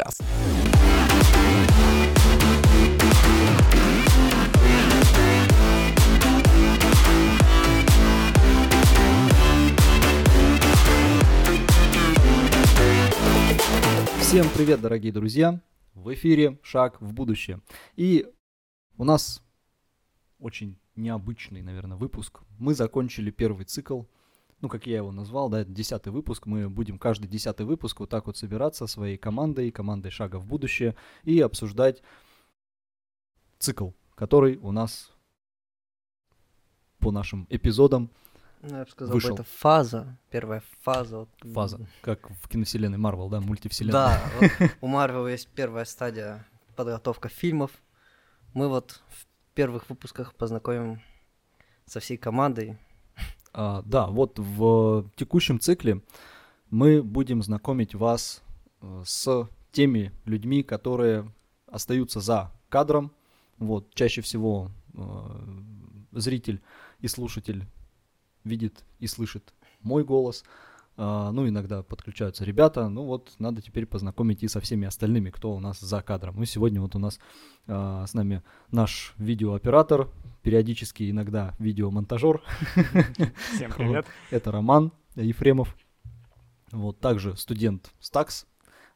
подкаст. Всем привет, дорогие друзья! В эфире «Шаг в будущее». И у нас очень необычный, наверное, выпуск. Мы закончили первый цикл, ну, как я его назвал, да, это десятый выпуск. Мы будем каждый десятый выпуск вот так вот собираться своей командой, командой «Шага в будущее» и обсуждать цикл, который у нас по нашим эпизодам Ну, я бы сказал, Вышел. это фаза, первая фаза. фаза, как в киновселенной Марвел, да, мультивселенной. Да, у Марвел есть первая стадия подготовка фильмов. Мы вот в первых выпусках познакомим со всей командой. А, да, вот в текущем цикле мы будем знакомить вас э, с теми людьми, которые остаются за кадром. Вот, чаще всего э, зритель и слушатель видит и слышит мой голос. Ну, иногда подключаются ребята. Ну вот, надо теперь познакомить и со всеми остальными, кто у нас за кадром. Ну, сегодня вот у нас а, с нами наш видеооператор, периодически иногда видеомонтажер. Всем привет. Это Роман Ефремов. Вот, также студент Стакс.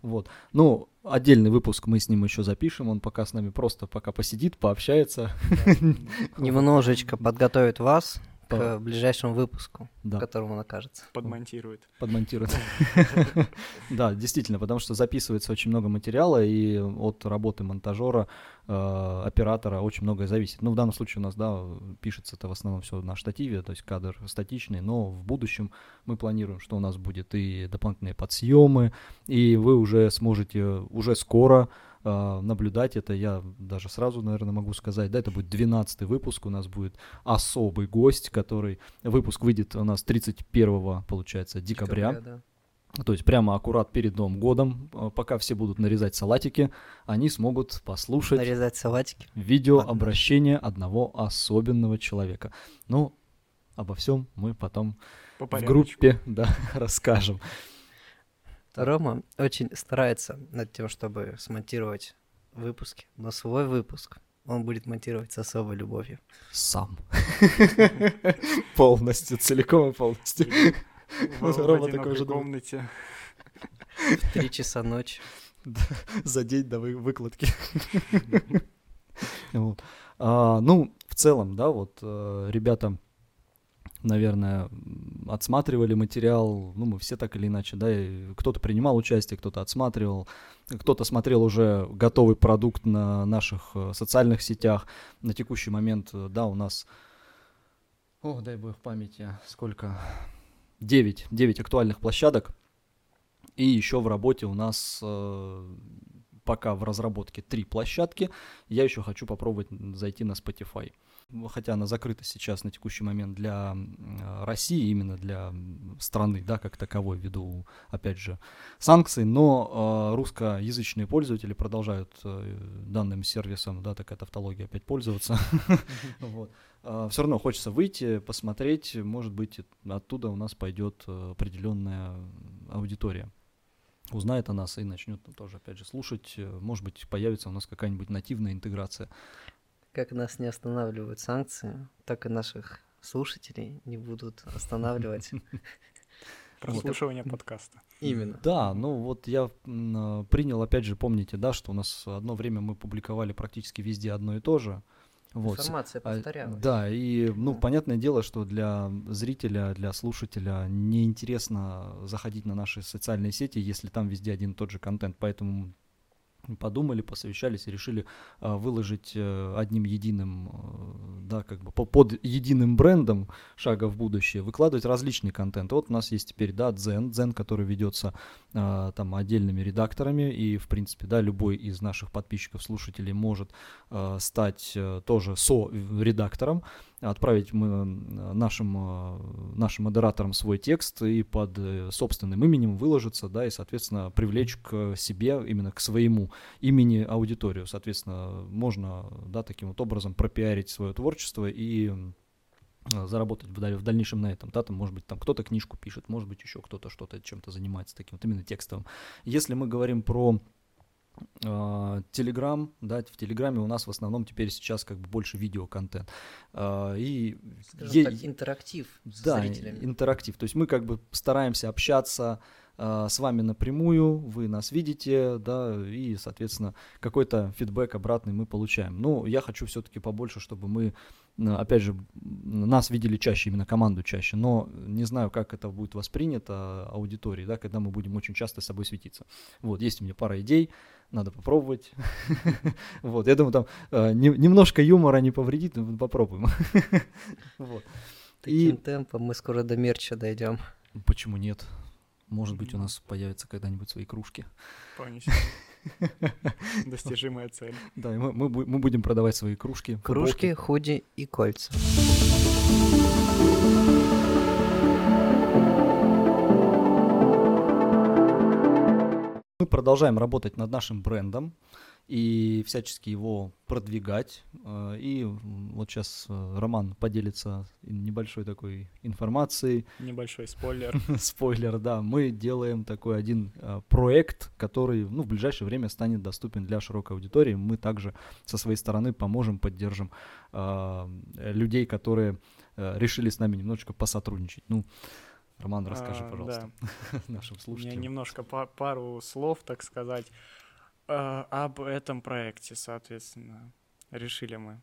Вот. Ну, отдельный выпуск мы с ним еще запишем. Он пока с нами просто пока посидит, пообщается. Немножечко подготовит вас к ближайшему выпуску, Да, в котором он окажется. Подмонтирует. подмонтирует. Да, действительно, потому что записывается очень много материала, и от работы монтажера, э, оператора очень многое зависит. Ну, в данном случае у нас, да, пишется это в основном все на штативе, то есть кадр статичный, но в будущем мы планируем, что у нас будет и дополнительные подсъемы, и вы уже сможете уже скоро э, наблюдать это. Я даже сразу, наверное, могу сказать, да, это будет 12 выпуск, у нас будет особый гость, который выпуск выйдет у нас 31, получается, декабря. да. То есть прямо аккурат перед Новым годом, э, пока все будут нарезать салатики, они смогут послушать Нарезать салатики. видеообращение одного особенного человека. Ну, обо всем мы потом По в группе да, расскажем. Рома очень старается над тем, чтобы смонтировать выпуски, но свой выпуск он будет монтировать с особой любовью. Сам. Полностью, целиком и полностью. Рома такой же комнате. В три часа ночи. за день до вы- выкладки. А, Ну, в целом, да, вот э, ребята, наверное, отсматривали материал, ну, мы все так или иначе, да, кто-то принимал участие, кто-то отсматривал, кто-то смотрел уже готовый продукт на наших э, социальных сетях. На текущий момент, э, да, у нас, о, дай бог памяти, сколько, 9, 9 актуальных площадок, и еще в работе у нас э, пока в разработке три площадки. Я еще хочу попробовать зайти на Spotify. Хотя она закрыта сейчас на текущий момент для э, России, именно для страны, да, как таковой, ввиду, опять же, санкций, но э, русскоязычные пользователи продолжают э, данным сервисом, да, такая тавтология опять пользоваться. Вот. Все равно хочется выйти, посмотреть, может быть, оттуда у нас пойдет э, определенная аудитория узнает о нас и начнет тоже, опять же, слушать. Э, Может быть, появится у нас какая-нибудь нативная интеграция. Как нас не останавливают санкции, так и наших слушателей не будут останавливать. Прослушивание подкаста. Именно. Да, ну вот я принял, опять же, помните, да, что у нас одно время мы публиковали практически везде одно и то же. Вот. Информация А, повторялась. Да, и, ну, Да. понятное дело, что для зрителя, для слушателя неинтересно заходить на наши социальные сети, если там везде один и тот же контент. Поэтому подумали, посовещались и решили а, выложить э, одним единым, э, да, как бы по- под единым брендом шага в будущее, выкладывать различный контент. Вот у нас есть теперь, да, Дзен, Дзен, который ведется а, там отдельными редакторами, и, в принципе, да, любой из наших подписчиков, слушателей может а, стать э, тоже со-редактором, отправить мы нашим, э, нашим модераторам свой текст и под э, собственным именем выложиться, да, и, соответственно, привлечь к себе, именно к своему имени аудиторию. Соответственно, можно, да, таким вот образом пропиарить свое творчество и заработать в дальнейшем на этом, да, там, может быть, там кто-то книжку пишет, может быть, еще кто-то что-то чем-то занимается таким вот именно текстовым. Если мы говорим про Телеграм, да, в Телеграме у нас в основном теперь сейчас как бы больше видеоконтент. А, и Скажем е- так, интерактив с да, зрителями. интерактив. То есть мы как бы стараемся общаться а, с вами напрямую, вы нас видите, да, и, соответственно, какой-то фидбэк обратный мы получаем. Ну, я хочу все-таки побольше, чтобы мы, опять же, нас видели чаще, именно команду чаще, но не знаю, как это будет воспринято аудиторией, да, когда мы будем очень часто с собой светиться. Вот, есть у меня пара идей, надо попробовать. Вот, я думаю, там а, немножко юмора не повредит, попробуем. Таким темпом мы скоро до мерча дойдем. Почему нет? Может быть, у нас появятся когда-нибудь свои кружки. Вполне Достижимая цель. Да, мы, мы, мы будем продавать свои кружки. Кружки, футболки. худи и кольца. Мы продолжаем работать над нашим брендом и всячески его продвигать. Э, и вот сейчас э, Роман поделится небольшой такой информацией. Небольшой спойлер. спойлер, да. Мы делаем такой один э, проект, который ну, в ближайшее время станет доступен для широкой аудитории. Мы также со своей стороны поможем, поддержим людей, которые решили с нами немножечко посотрудничать. Ну, Роман, расскажи, а, пожалуйста, да. нашим слушателям. Меня немножко пару слов, так сказать. Uh, об этом проекте, соответственно, решили мы.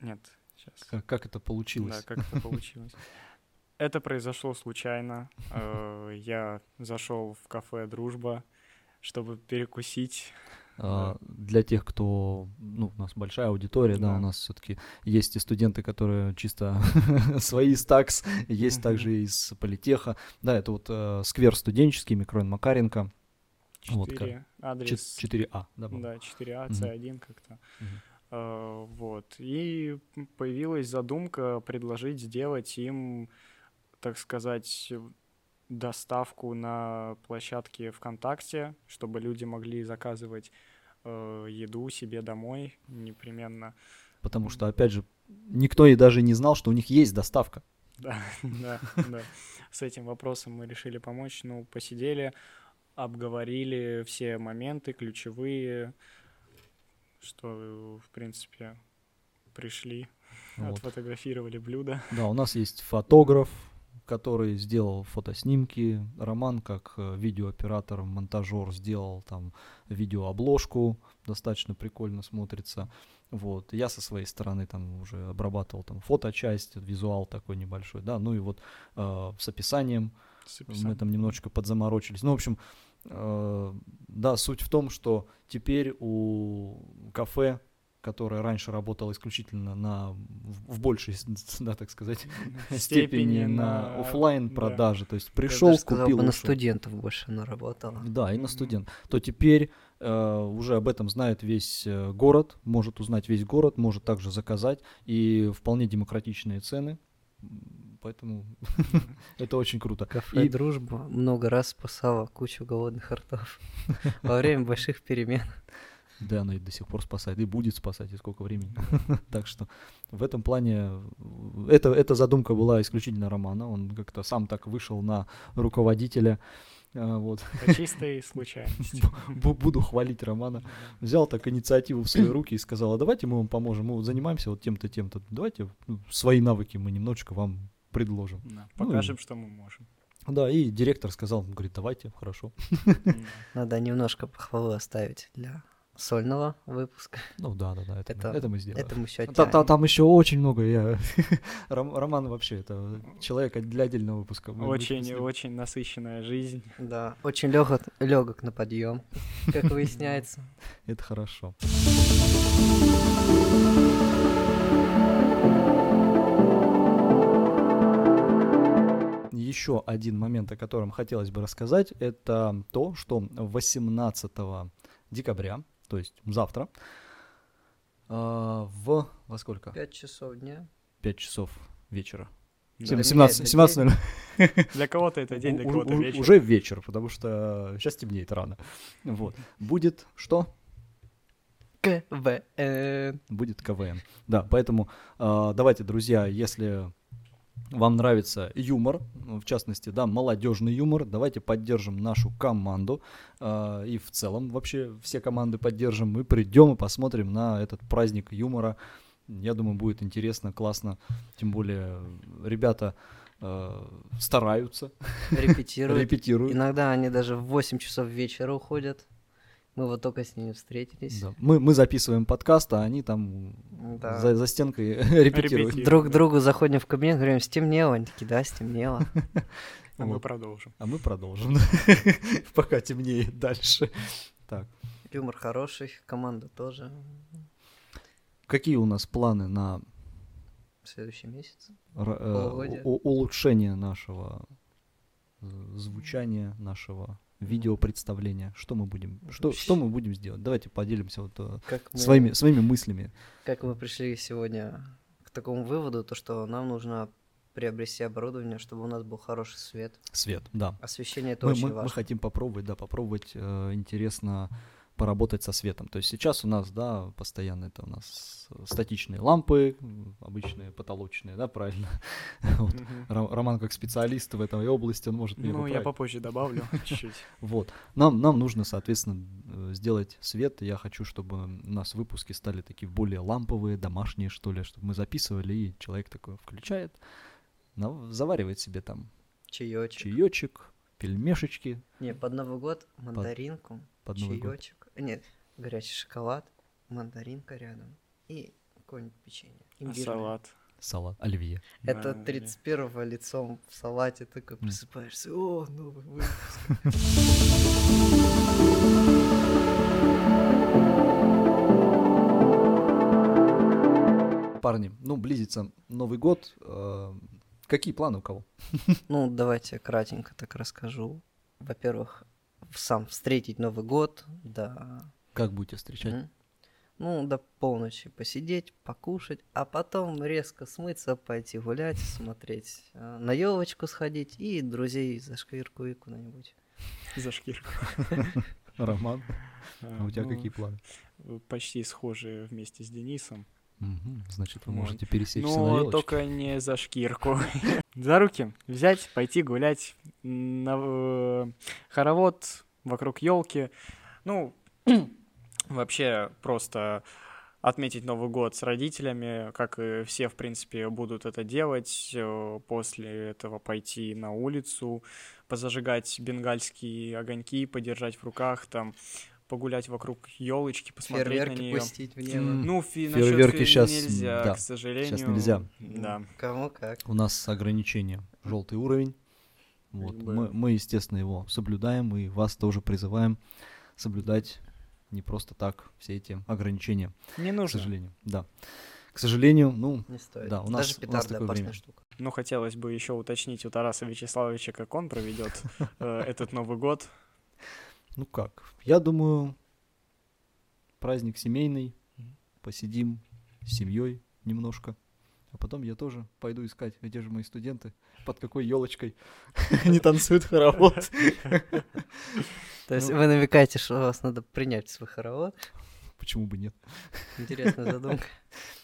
Нет, сейчас. Как, как это получилось? Да, как это получилось. Это произошло случайно. Uh, я зашел в кафе Дружба, чтобы перекусить. Uh, для тех, кто, ну, у нас большая аудитория, да, да у нас все-таки есть и студенты, которые чисто свои из ТАКС, есть также из политеха. Да, это вот uh, сквер студенческий, микрорайон Макаренко. 4, вот, адрес... 4А, да? Да, 4А, C1 угу. как-то. Угу. Uh, вот. И появилась задумка предложить сделать им, так сказать, доставку на площадке ВКонтакте, чтобы люди могли заказывать э, еду себе домой непременно. Потому что, опять же, никто и даже не знал, что у них есть доставка. Да, да, да. С этим вопросом мы решили помочь. Ну, посидели, обговорили все моменты ключевые, что, в принципе, пришли, вот. отфотографировали блюдо. Да, у нас есть фотограф, который сделал фотоснимки. Роман, как э, видеооператор, монтажер, сделал там видеообложку, достаточно прикольно смотрится. Вот. Я со своей стороны там уже обрабатывал там фоточасть, визуал такой небольшой, да, ну и вот э, с описанием. С описанием. Мы там немножечко подзаморочились. Ну, в общем, да, суть в том, что теперь у кафе, которое раньше работало исключительно на в большей, да, так сказать, степени, степени на офлайн продажи, да. то есть пришел, сказал, купил, бы на студентов больше она работала. Да, и на студент. То теперь э, уже об этом знает весь э, город, может узнать весь город, может также заказать и вполне демократичные цены поэтому это очень круто. Кафе и... «Дружба» много раз спасала кучу голодных ртов во время больших перемен. Да, оно и до сих пор спасает, и будет спасать, и сколько времени. так что в этом плане это, эта задумка была исключительно Романа. Он как-то сам так вышел на руководителя. А, вот. По чистой случайности. Буду хвалить Романа. Взял так инициативу в свои руки и сказал, а давайте мы вам поможем, мы вот занимаемся вот тем-то, тем-то. Давайте ну, свои навыки мы немножечко вам предложим. Да, ну покажем, ну, что мы можем. Да, и директор сказал, говорит, давайте, хорошо. Надо немножко похвалы оставить для сольного выпуска. Ну да, да, да, это, это, мы, это мы сделаем. Это мы еще та, та, Там еще очень много. Я... Роман вообще это человек для отдельного выпуска. очень, очень насыщенная жизнь. Да, очень легок, легок на подъем, как выясняется. Это хорошо. Еще один момент, о котором хотелось бы рассказать, это то, что 18 декабря, то есть завтра, э, в во сколько? 5 часов дня. 5 часов вечера. Да. 17, 17 Для кого-то это день, для кого-то вечер. Уже вечер, потому что сейчас темнеет рано. Вот. Будет что? КВН. Будет КВН. Да, поэтому э, давайте, друзья, если вам нравится юмор, в частности, да, молодежный юмор, давайте поддержим нашу команду э, и в целом вообще все команды поддержим. Мы придем и посмотрим на этот праздник юмора. Я думаю, будет интересно, классно. Тем более ребята э, стараются, Репетируют. репетируют. Иногда они даже в 8 часов вечера уходят. Мы вот только с ними встретились. Да. Мы, мы записываем подкаст, а они там Да. за, за стенкой репетируют. Репетируют. Друг к другу заходим в кабинет, говорим, стемнело. Они такие, да, стемнело. А мы продолжим. А мы продолжим, пока темнеет дальше. Так, Юмор хороший, команда тоже. какие у нас планы на месяце. р- э, улучшение нашего э, звучания, нашего видеопредставления? Что мы будем, что, что мы будем сделать? Давайте поделимся вот э, Как мы, своими, своими мыслями. как мы пришли сегодня к такому выводу, то что нам нужно приобрести оборудование, чтобы у нас был хороший свет. Свет, да. Освещение это Мы, очень мы- мы важно. хотим попробовать, да, попробовать э, интересно поработать со светом. То есть сейчас у нас, да, постоянно это у нас статичные лампы, обычные потолочные, да, правильно? Вот. Ро- Роман как специалист в этой области, он может меня Ну, я попозже добавлю чуть-чуть. Вот. Нам, нам нужно, соответственно, э, сделать свет. Я хочу, чтобы у нас выпуски стали такие более ламповые, домашние, что ли, чтобы мы записывали, и человек такой включает, заваривает себе там Чаечек. чаечек, пельмешечки Не, под Новый год мандаринку, под год. чаечек. Нет, горячий шоколад, мандаринка рядом и какое-нибудь печенье. А имбирное. салат. салат, оливье. Это Да, 31-го лицом в салате такой просыпаешься. О, новый выпуск. Парни, ну, близится Новый год. э, Какие планы у кого? Ну, давайте кратенько так расскажу. Во-первых, сам встретить Новый год, да. Как будете встречать? М. Ну, до полночи посидеть, покушать, а потом резко смыться, пойти гулять, смотреть, э, на елочку сходить и друзей за шкирку и куда-нибудь. За шкирку. Роман, а у тебя Ну, какие планы? Почти схожие вместе с Денисом. Значит, вы Вот. можете пересечься на Но елочке. только не за шкирку. За руки взять, пойти гулять на э, хоровод вокруг елки. Ну, вообще просто отметить Новый год с родителями, как и все, в принципе, будут это делать. э, После этого пойти на улицу, позажигать бенгальские огоньки, подержать в руках, там, погулять вокруг елочки, посмотреть на Фейерверки нее. пустить в небо. Ну, фи- Фейерверки щас, нельзя, да, к сожалению. нельзя. Да. Кому как. У нас ограничение. Желтый уровень. Вот. Мы, мы, естественно, его соблюдаем, и вас тоже призываем соблюдать не просто так все эти ограничения, Не к нужно. сожалению. Да. К сожалению, ну, Не стоит. Да, у нас- Даже у нас такое время. штука. Ну, хотелось бы еще уточнить у Тараса Вячеславовича, как он проведет э, этот Новый год. Ну как? Я думаю, праздник семейный, посидим с семьей немножко. А потом я тоже пойду искать, где же мои студенты, под какой елочкой они танцуют хоровод. То есть Ну. вы намекаете, что вас надо принять в свой хоровод? Почему бы нет? Интересная задумка.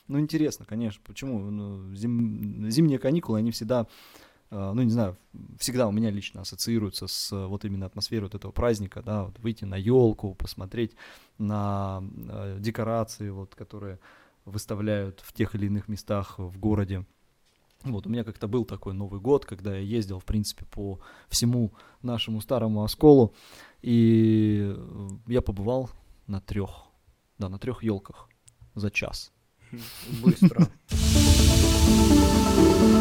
Ну, интересно, конечно. Почему? Ну, зим- Зимние каникулы, они всегда, ну, не знаю, всегда у меня лично ассоциируются с э, вот именно атмосферой вот этого праздника, да, вот выйти на елку, посмотреть на э, декорации, вот, которые выставляют в тех или иных местах в городе. Вот, у меня как-то был такой Новый год, когда я ездил, в принципе, по всему нашему старому осколу, и э, я побывал на трех, да, на трех елках за час. Быстро.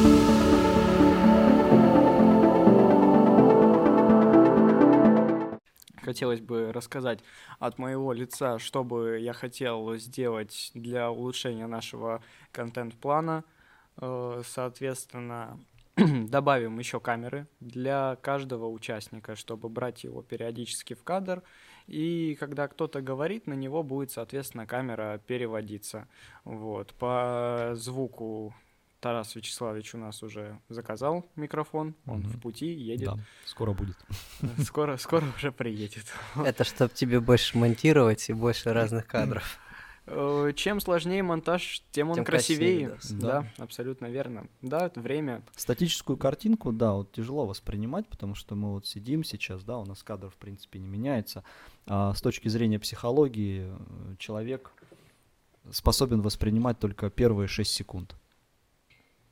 Хотелось бы рассказать от моего лица, что бы я хотел сделать для улучшения нашего контент-плана. Э, Соответственно, добавим еще камеры для каждого участника, чтобы брать его периодически в кадр. И когда кто-то говорит, на него будет, соответственно, камера переводиться. Вот. По звуку Тарас Вячеславович у нас уже заказал микрофон, он Мгм. в пути, едет. Да, скоро будет. Скоро, скоро уже приедет. Это чтобы тебе больше монтировать и больше разных кадров. Э, чем сложнее монтаж, тем он Тем красивее. красивее, да. да. абсолютно верно. Да, время. Статическую картинку, да, вот тяжело воспринимать, потому что мы вот сидим сейчас, да, у нас кадр в принципе не меняется. А с точки зрения психологии э, человек способен воспринимать только первые 6 секунд.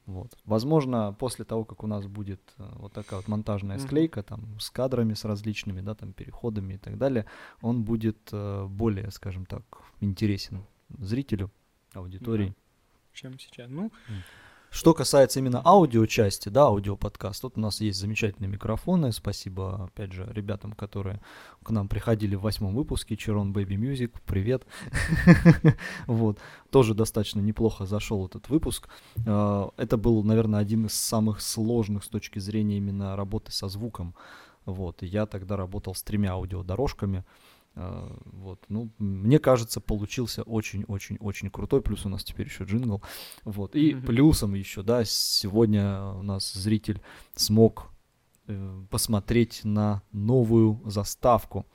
Вот. Возможно, после того, как у нас будет э, вот такая вот монтажная склейка, там, с кадрами, с различными, да, там, переходами и так далее, он будет э, более, скажем так, интересен зрителю, аудитории. Чем сейчас. Ну, Что касается именно аудиочасти, да, аудиоподкаст, тут у нас есть замечательные микрофоны. Спасибо, опять же, ребятам, которые к нам приходили в восьмом выпуске. Чирон Baby Music, привет. Вот, тоже достаточно неплохо зашел этот выпуск. А, Это был, наверное, один из самых сложных с точки зрения именно работы со звуком. Вот, я тогда работал с тремя аудиодорожками. А, Вот, ну, мне кажется, получился очень-очень-очень крутой. Плюс у нас теперь еще джингл. Вот, и Мгм. плюсом еще, да, сегодня у нас зритель смог э, посмотреть на новую заставку.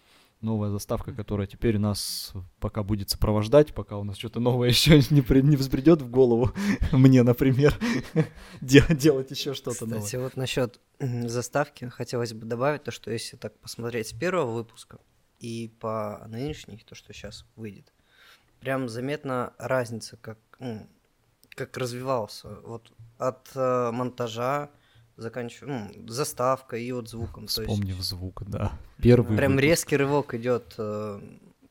Новая заставка, которая теперь нас пока будет сопровождать, пока у нас что-то новое еще не, при- не взбредет в голову. Мне, например, де- делать еще что-то новое. Кстати, вот насчет заставки хотелось бы добавить то, что если так посмотреть с первого выпуска и по нынешней, то, что сейчас выйдет, прям заметна разница, как, м, как развивался. Вот от э, монтажа заканчивая, ну, заставкой и от звуком. то есть Вспомнив звук, да. Первый Прям выпуск резкий рывок идет, э,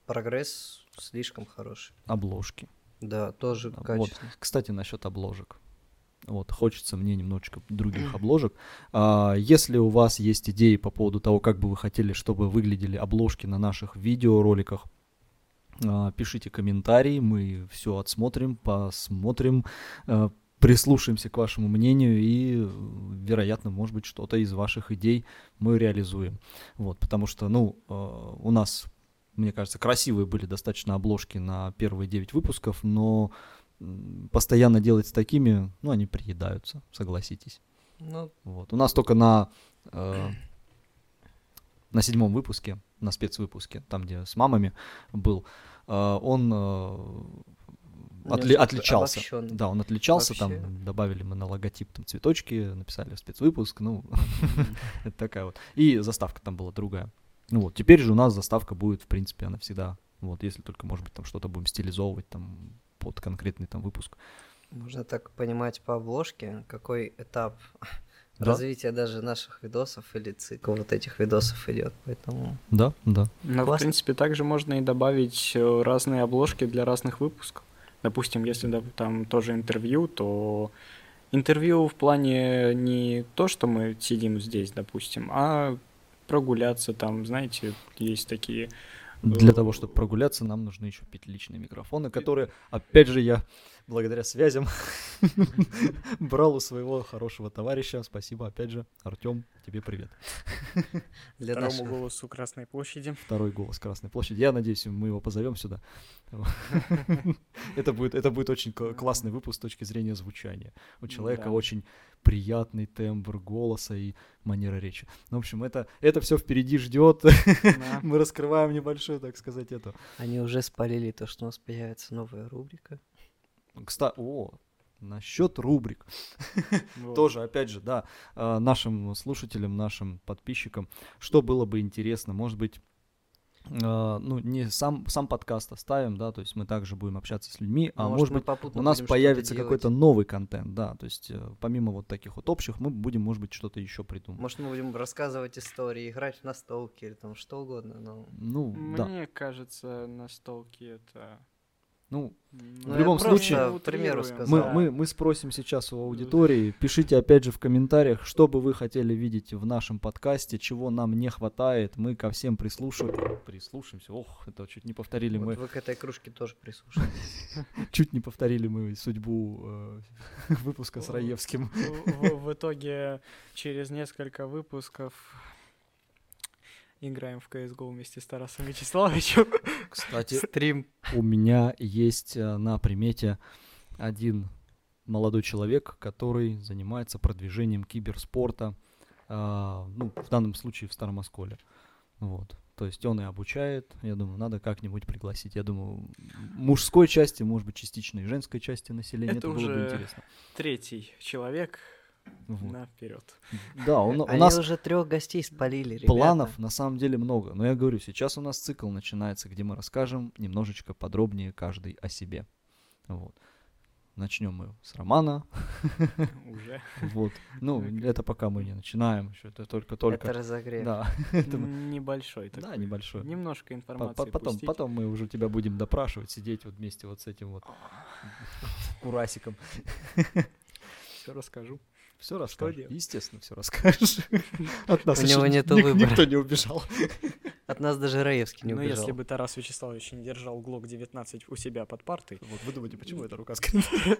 прогресс слишком хороший. обложки. Да, тоже вот. качественно. Кстати, насчет обложек. Вот, хочется мне немножечко других обложек. А, если у вас есть идеи по поводу того, как бы вы хотели, чтобы выглядели обложки на наших видеороликах, а, пишите комментарии, мы все отсмотрим, посмотрим, а, прислушаемся к вашему мнению и, вероятно, может быть, что-то из ваших идей мы реализуем. Вот, потому что, ну, э, у нас, мне кажется, красивые были достаточно обложки на первые 9 выпусков, но постоянно делать с такими, ну, они приедаются, согласитесь. Ну, Вот. У нас только на, э, на седьмом выпуске, на спецвыпуске, там, где с мамами был, э, он э, отли- отличался. обобщённый. Да, он отличался, Вообще. там добавили мы на логотип там цветочки, написали спецвыпуск, ну, это такая вот. И заставка там была другая. Ну вот, теперь же у нас заставка будет, в принципе, она всегда, вот, если только, может быть, там что-то будем стилизовывать там под конкретный там выпуск. Можно так понимать по обложке, какой этап Да. развития даже наших видосов или цикл вот этих видосов идет. Поэтому Да, да. Ну, в принципе, также можно и добавить э, разные обложки для разных выпусков. Допустим, если да, там тоже интервью, то интервью в плане не то, что мы сидим здесь, допустим, а прогуляться там, знаете, есть такие... Для того, чтобы прогуляться, нам нужны еще петличные микрофоны, которые, опять же, я благодаря связям брал у своего хорошего товарища. Спасибо, опять же, Артем, тебе привет. для Второму наших... голосу Красной площади. Второй голос Красной площади. Я надеюсь, мы его позовем сюда. Это будет, это будет очень к- классный выпуск с точки зрения звучания. У человека Да. очень приятный тембр голоса и манера речи. Ну, в общем, это, это все впереди ждет. Да. Мы раскрываем небольшую, так сказать, это. Они уже спалили то, что у нас появится новая рубрика. Кстати, о, насчет рубрик. Вот. Тоже, опять же, да, э, нашим слушателям, нашим подписчикам, что было бы интересно, может быть, э, ну, не сам, сам подкаст оставим, да, то есть мы также будем общаться с людьми, а может, мы быть, у нас появится какой-то новый контент, да, то есть э, помимо вот таких вот общих, мы будем, может быть, что-то еще придумать. Может, мы будем рассказывать истории, играть в настолки или там что угодно, но... Ну, да, Мне кажется, настолки это... ну, ну, В любом случае, примеру сказал. Мы, мы, мы спросим сейчас у аудитории. Пишите опять же в комментариях, что бы вы хотели видеть в нашем подкасте, чего нам не хватает. Мы ко всем прислушаем. Прислушаемся. Ох, это чуть не повторили Вот мы. вы к этой кружке тоже прислушайтесь. Чуть не повторили мы судьбу э, выпуска с Раевским. В итоге через несколько выпусков играем в CSGO вместе с Тарасом Вячеславовичем. Кстати, Стрим. у меня есть э, на примете один молодой человек, который занимается продвижением киберспорта, а, ну, в данном случае в Старом Осколе. Вот. То есть он и обучает. Я думаю, надо как-нибудь пригласить. Я думаю, мужской части, может быть, частично и женской части населения. Это, Это было бы уже интересно. Третий человек Вот. на вперед. Да, он- у Они нас уже трех гостей спалили, ребята. планов на самом деле много. Но я говорю, сейчас у нас цикл начинается, где мы расскажем немножечко подробнее каждый о себе. Вот. Начнем мы с романа. Уже. Вот. Ну, это пока мы не начинаем еще. Это только-только. Это разогрев. Да, это Небольшой такой. да, небольшой. Немножко информации по- Потом, потом мы уже тебя будем допрашивать, сидеть вот вместе вот с этим вот курасиком. Все расскажу. Все расскажешь. Естественно, все расскажешь. От нас У него ник- выбора. Никто не убежал. От нас даже Раевский не Ну, убежал. если бы Тарас Вячеславович не держал ГЛОК 19 у себя под партой, Вот вы думаете, почему эта рука скрыта?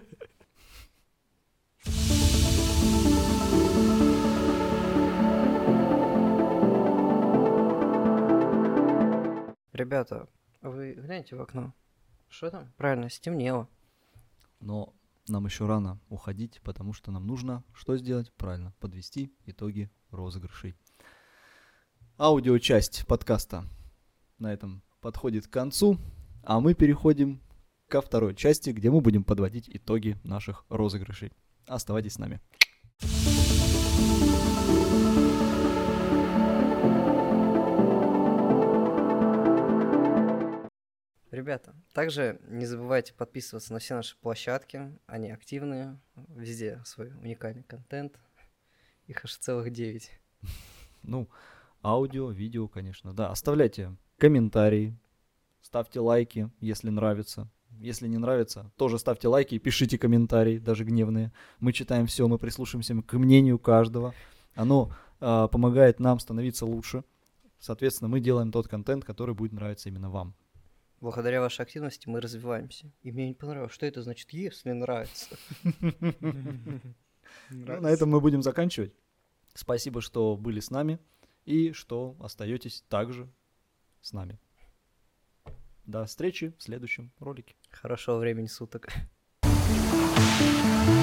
Ребята, вы гляньте в окно. Что там? Правильно, стемнело. Но нам еще рано уходить, потому что нам нужно что сделать? Правильно, подвести итоги розыгрышей. Аудиочасть подкаста на этом подходит к концу, а мы переходим ко второй части, где мы будем подводить итоги наших розыгрышей. Оставайтесь с нами. Ребята, также не забывайте подписываться на все наши площадки. Они активные. Везде свой уникальный контент. Их аж целых 9. Ну, аудио, видео, конечно, да. Оставляйте комментарии, ставьте лайки, если нравится. Если не нравится, тоже ставьте лайки и пишите комментарии, даже гневные. Мы читаем все, мы прислушаемся к мнению каждого. Оно а, помогает нам становиться лучше. Соответственно, мы делаем тот контент, который будет нравиться именно вам. Благодаря вашей активности мы развиваемся. И мне не понравилось, что это значит, если нравится. Ну, на этом мы будем заканчивать. Спасибо, что были с нами и что остаетесь также с нами. До встречи в следующем ролике. Хорошего времени суток. Thank